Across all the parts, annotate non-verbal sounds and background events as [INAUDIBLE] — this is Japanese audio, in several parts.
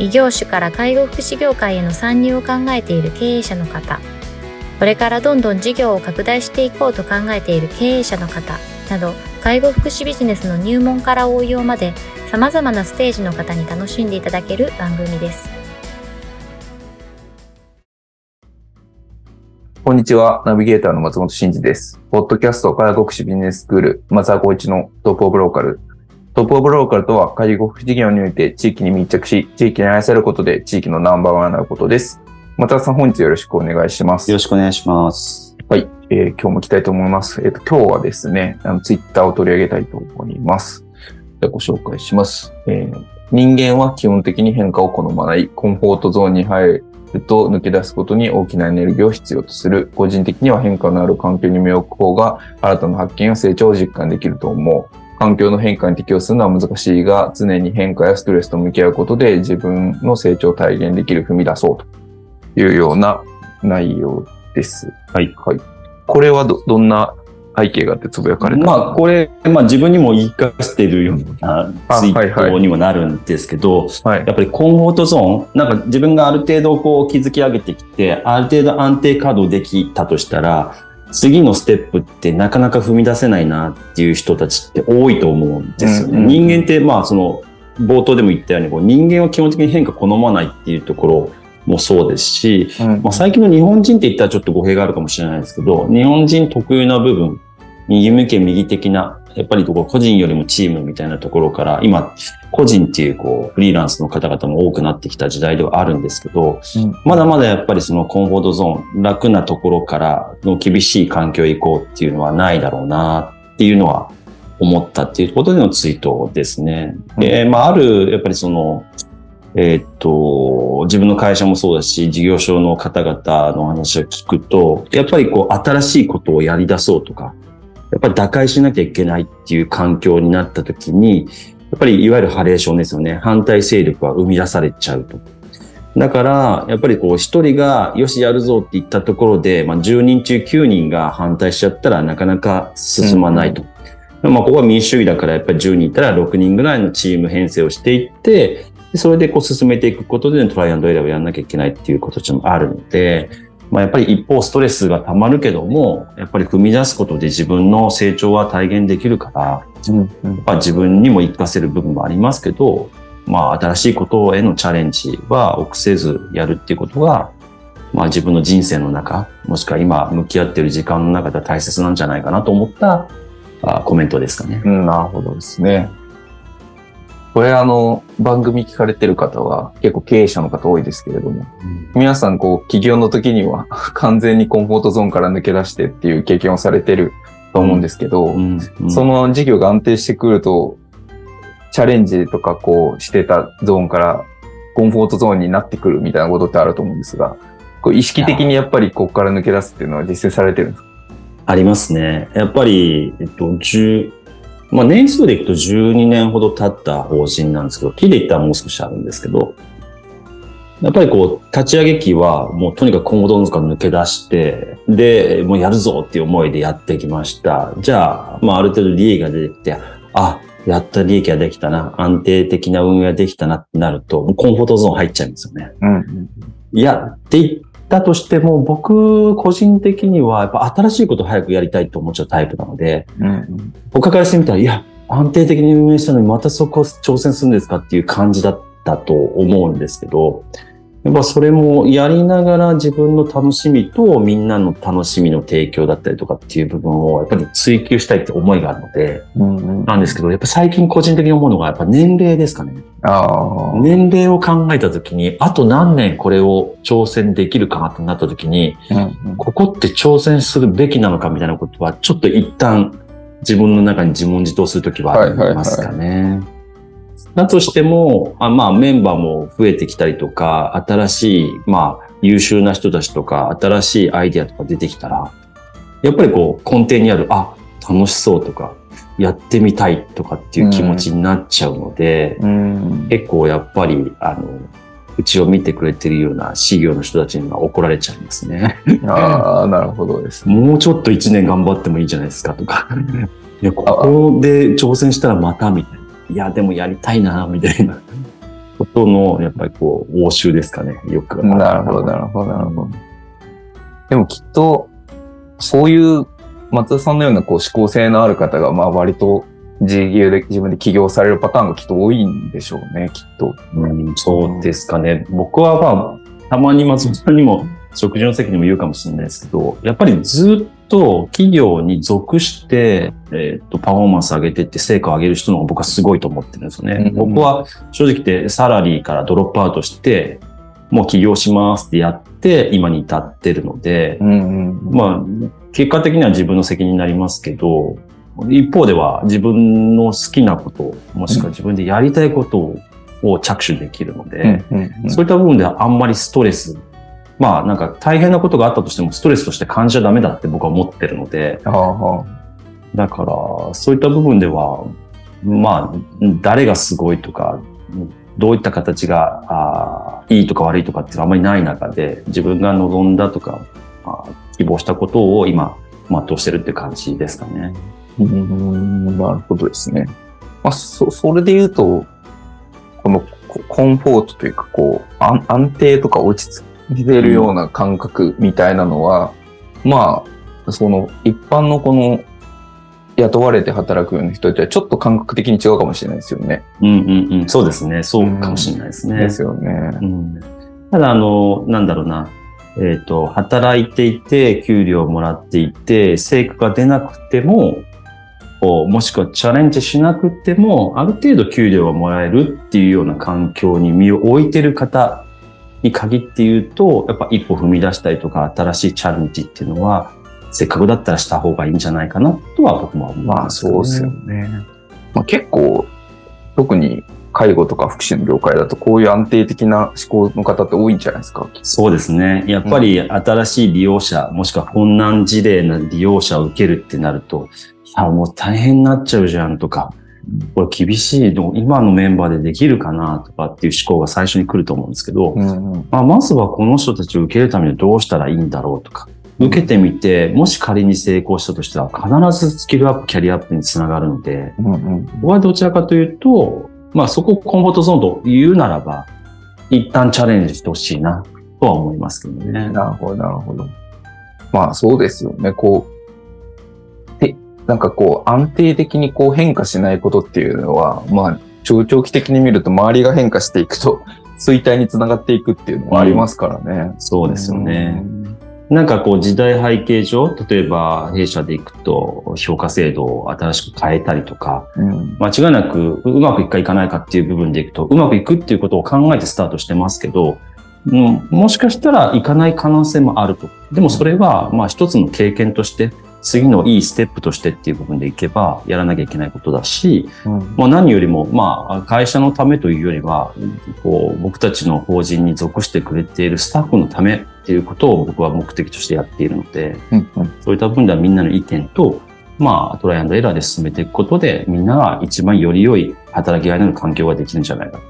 異業種から介護福祉業界への参入を考えている経営者の方、これからどんどん事業を拡大していこうと考えている経営者の方など、介護福祉ビジネスの入門から応用まで様々なステージの方に楽しんでいただける番組です。こんにちは。ナビゲーターの松本慎二です。ポッドキャスト介護福祉ビジネススクール、松田光一のトップオブローカルトップオブローカルとは、介護福祉事業において地域に密着し、地域に愛されることで地域のナンバーワンになることです。またさん、本日よろしくお願いします。よろしくお願いします。はい。えー、今日も行きたいと思います。えっ、ー、と、今日はですね、あの、ツイッターを取り上げたいと思います。でご紹介します。えー、人間は基本的に変化を好まない、コンフォートゾーンに入ると抜け出すことに大きなエネルギーを必要とする。個人的には変化のある環境に身を置く方が、新たな発見や成長を実感できると思う。環境の変化に適応するのは難しいが、常に変化やストレスと向き合うことで自分の成長を体現できる踏み出そうというような内容です。はい。はい。これはど、どんな背景があってつぶやかれた？まあ、これ、まあ自分にも言い聞かせているようなツイートにもなるんですけど、はいはい、やっぱりコンフォートゾーン、なんか自分がある程度こう築き上げてきて、ある程度安定稼働できたとしたら、次のステップってなかなか踏み出せないなっていう人たちって多いと思うんですよね。うんうん、人間ってまあその冒頭でも言ったようにこう人間は基本的に変化好まないっていうところもそうですし、うん、まあ、最近の日本人って言ったらちょっと語弊があるかもしれないですけど日本人特有な部分右向け右的なやっぱり個人よりもチームみたいなところから今個人っていうこうフリーランスの方々も多くなってきた時代ではあるんですけど、うん、まだまだやっぱりそのコンフォートゾーン、楽なところからの厳しい環境へ行こうっていうのはないだろうなっていうのは思ったっていうことでのツイートですね。うん、で、まああるやっぱりそのえー、っと、自分の会社もそうだし、事業所の方々の話を聞くと、やっぱりこう、新しいことをやり出そうとか、やっぱり打開しなきゃいけないっていう環境になった時に、やっぱりいわゆるハレーションですよね。反対勢力は生み出されちゃうと。だから、やっぱりこう一人がよしやるぞって言ったところで、まあ10人中9人が反対しちゃったらなかなか進まないと。うん、まあここは民主主義だからやっぱり10人いたら6人ぐらいのチーム編成をしていって、それでこう進めていくことでトライアンドエラーをやらなきゃいけないっていうこともあるので、まあ、やっぱり一方ストレスが溜まるけども、やっぱり踏み出すことで自分の成長は体現できるから、うんうん、やっぱ自分にも活かせる部分もありますけど、まあ、新しいことへのチャレンジは臆せずやるっていうことが、まあ自分の人生の中、もしくは今向き合っている時間の中では大切なんじゃないかなと思ったあコメントですかね。うん、なるほどですね。これあの、番組聞かれてる方は結構経営者の方多いですけれども、うん、皆さんこう、起業の時には [LAUGHS] 完全にコンフォートゾーンから抜け出してっていう経験をされてると思うんですけど、うん。うん、その事業が安定してくると、チャレンジとかこうしてたゾーンからコンフォートゾーンになってくるみたいなことってあると思うんですが、こう意識的にやっぱりここから抜け出すっていうのは実践されてるんですか？ありますね。やっぱり、えっと、10、まあ年数でいくと12年ほど経った方針なんですけど、木で言ったらもう少しあるんですけど、やっぱりこう、立ち上げ期はもうとにかく今後どんどん抜け出して、で、もうやるぞっていう思いでやってきました。じゃあ、まあある程度利益が出てきて、あ、やった利益ができたな、安定的な運営ができたなってなると、もうコンフォートゾーン入っちゃいますよね。うん、いや、って言ったとしても、僕個人的にはやっぱ新しいこと早くやりたいと思っちゃうタイプなので、うん、他からしてみたら、いや、安定的に運営したのにまたそこを挑戦するんですかっていう感じだったと思うんですけど、やっぱそれもやりながら自分の楽しみとみんなの楽しみの提供だったりとかっていう部分をやっぱり追求したいって思いがあるので、うんうん、なんですけど、やっぱ最近個人的に思うのがやっぱ年齢ですかね。あ年齢を考えたときに、あと何年これを挑戦できるかなってなったときに、うんうん、ここって挑戦するべきなのかみたいなことは、ちょっと一旦自分の中に自問自答するときはありますかね。はいはいはいだとしても、あまあメンバーも増えてきたりとか、新しい、まあ優秀な人たちとか、新しいアイディアとか出てきたら、やっぱりこう根底にある、あ、楽しそうとか、やってみたいとかっていう気持ちになっちゃうので、うん、結構やっぱり、あの、うちを見てくれてるような事業の人たちには怒られちゃいますね。ああ、なるほどです、ね、もうちょっと一年頑張ってもいいじゃないですかとか。いや、ここで挑戦したらまたみたいな。いや、でもやりたいな、みたいなことの、やっぱりこう、応酬ですかね。よく。なるほど、なるほど、なるほど。でもきっと、そういう松田さんのようなこう思考性のある方が、まあ割と自由で自分で起業されるパターンがきっと多いんでしょうね、きっと。うん、そうですかね。僕はまあ、たまに松本さんにも食事の席にも言うかもしれないですけど、やっぱりずっと企業に属して、えっ、と、パフォーマンス上げてって成果を上げる人の方が僕はすごいと思ってるんですよね。うん、僕は正直言ってサラリーからドロップアウトして、もう起業しますってやって、今に至ってるので、うんうん、まあ、結果的には自分の責任になりますけど、一方では自分の好きなこと、もしくは自分でやりたいことを着手できるので、そういった部分ではあんまりストレス、まあなんか大変なことがあったとしてもストレスとして感じちゃダメだって僕は思ってるので、だからそういった部分では、まあ誰がすごいとか、どういった形があいいとか悪いとかっていうのはあんまりない中で、自分が望んだとか、希望したことを今、全うしてるって感じですかね。うん、なるほどですね。まあ、そ、それで言うと、このコンフォートというか、こう、安安定とか落ち着いてるような感覚みたいなのは、うん、まあ、その、一般のこの、雇われて働くような人とはちょっと感覚的に違うかもしれないですよね。うんうんうん。そうですね。そうかもしれないですね。うん、ですよね。うん、ただ、あの、なんだろうな。えっ、ー、と、働いていて、給料をもらっていて、成果が出なくても、もしくはチャレンジしなくても、ある程度給料がもらえるっていうような環境に身を置いてる方に限って言うと、やっぱ一歩踏み出したりとか、新しいチャレンジっていうのは、せっかくだったらした方がいいんじゃないかなとは僕も思います、ね、まあそうですよね。まあ、結構、特に介護とか福祉の業界だとこういう安定的な思考の方って多いんじゃないですか？そうですね。やっぱり新しい利用者、うん、もしくは困難事例な利用者を受けるってなると、いや、もう大変になっちゃうじゃんとか、これ厳しいの、今のメンバーでできるかなとかっていう思考が最初に来ると思うんですけど、うんうん、まあ、まずはこの人たちを受けるためにどうしたらいいんだろうとか、受けてみて、もし仮に成功したとしたら必ずスキルアップ、キャリアアップにつながるので、うんうん、僕はどちらかというと、まあそこをコンフォートゾーンと言うならば、一旦チャレンジしてほしいな、とは思いますけどね。なるほど、なるほど。まあそうですよね。こう、で、なんかこう安定的にこう変化しないことっていうのは、まあ長長期的に見ると周りが変化していくと [LAUGHS] 衰退につながっていくっていうのもありますからね。うん、そうですよね。なんかこう時代背景上、例えば弊社で行くと評価制度を新しく変えたりとか、うん、間違いなくうまくいくかいかないかっていう部分でいくと、うまくいくっていうことを考えてスタートしてますけど、うん、もしかしたらいかない可能性もあると。でもそれはまあ一つの経験として次のいいステップとしてっていう部分でいけばやらなきゃいけないことだし、うん、まあ何よりも、まあ会社のためというよりは、こう僕たちの法人に属してくれているスタッフのためっていうことを僕は目的としてやっているので、うんうん、そういった部分ではみんなの意見と、まあトライアンドエラーで進めていくことで、みんなが一番より良い働きがいのある環境ができるんじゃないか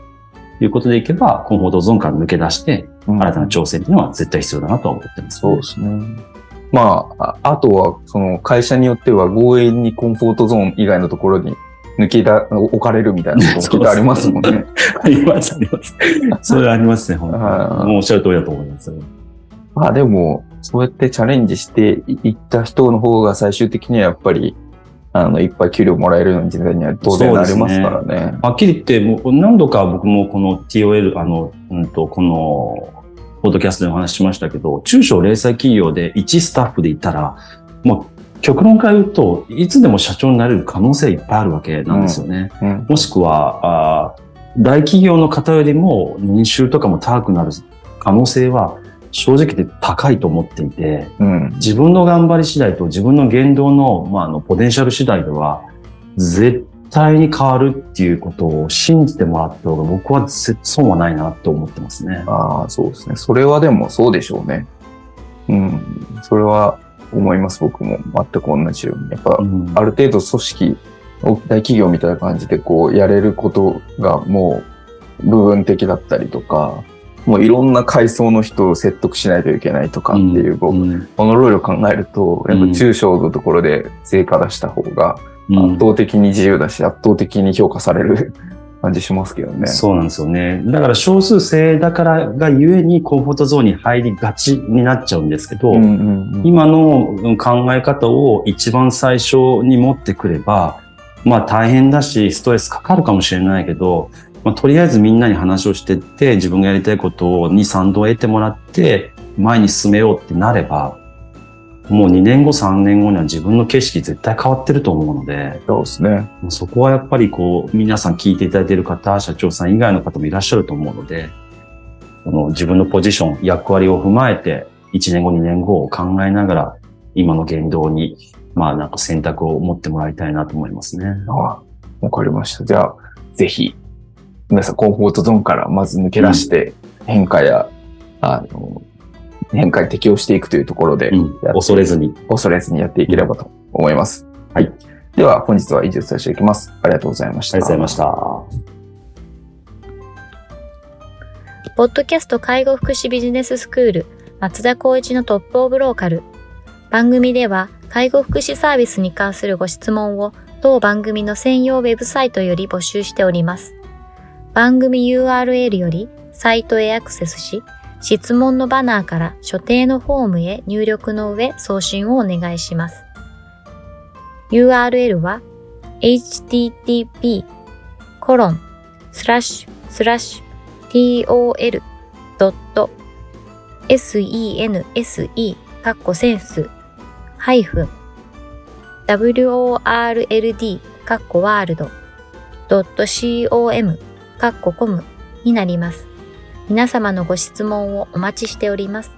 ということでいけば、コンフォートゾーンから抜け出して、新たな挑戦っていうのは絶対必要だなと思ってます、ね、そうですね。まあ、あとは、その会社によっては強引にコンフォートゾーン以外のところに抜けだ、置かれるみたいなこともありますもんね。[LAUGHS] [LAUGHS] あります、あります。それありますね、本当に。もうおっしゃる通りだと思います。まあでも、そうやってチャレンジしていった人の方が最終的にはやっぱり、あの、いっぱい給料もらえるような時代には当然なりますからね。ねはっきり言って、もう何度か僕もこの TOL、あの、うんと、このポッドキャストでお話ししましたけど、中小零細企業で1スタッフでいたら、もう極論から言うと、いつでも社長になれる可能性いっぱいあるわけなんですよね。うん。うん、もしくはあ、大企業の方よりも年収とかも高くなる可能性は正直で高いと思っていて、うん、自分の頑張り次第と自分の言動の,、まあ、あのポテンシャル次第では、絶対に変わるっていうことを信じてもらった方が僕は損はないなと思ってますね。ああ、そうですね。それはでもそうでしょうね。うん。それは思います、僕も。全く同じように。やっぱ、ある程度組織、大企業みたいな感じでこう、やれることがもう部分的だったりとか、もういろんな階層の人を説得しないといけないとかっていう、このルールを考えると、やっぱ中小のところで成果出した方が圧倒的に自由だし、圧倒的に評価される [LAUGHS] 感じしますけどね。そうなんですよね。だから少数制だからがゆえにコンフォートゾーンに入りがちになっちゃうんですけど、うんうんうん、今の考え方を一番最初に持ってくれば、まあ大変だし、ストレスかかるかもしれないけど、まあ、とりあえずみんなに話をしてって、自分がやりたいことに賛同を得てもらって、前に進めようってなれば、もう2年後、3年後には自分の景色絶対変わってると思うので、そうですね。そこはやっぱりこう、皆さん聞いていただいている方、社長さん以外の方もいらっしゃると思うので、その自分のポジション、役割を踏まえて、1年後、2年後を考えながら、今の言動に、まあなんか選択を持ってもらいたいなと思いますね。ああ、わかりました。じゃあ、ぜひ、皆さんコンフォートゾーンからまず抜け出して、変化や、あの、変化に適応していくというところで、うん、恐れずに。恐れずにやっていければと思います。はい。では、本日は以上させていきます。ありがとうございました。ありがとうございました。ポッドキャスト介護福祉ビジネススクール松田光一のトップオブローカル。番組では介護福祉サービスに関するご質問を当番組の専用ウェブサイトより募集しております。番組 URL よりサイトへアクセスし、質問のバナーから所定のフォームへ入力の上送信をお願いします。URL は http コロンスラッシュスラッシュ tol.sense カッコセンスハイフン world カッコワールド .com カッココムになります。皆様のご質問をお待ちしております。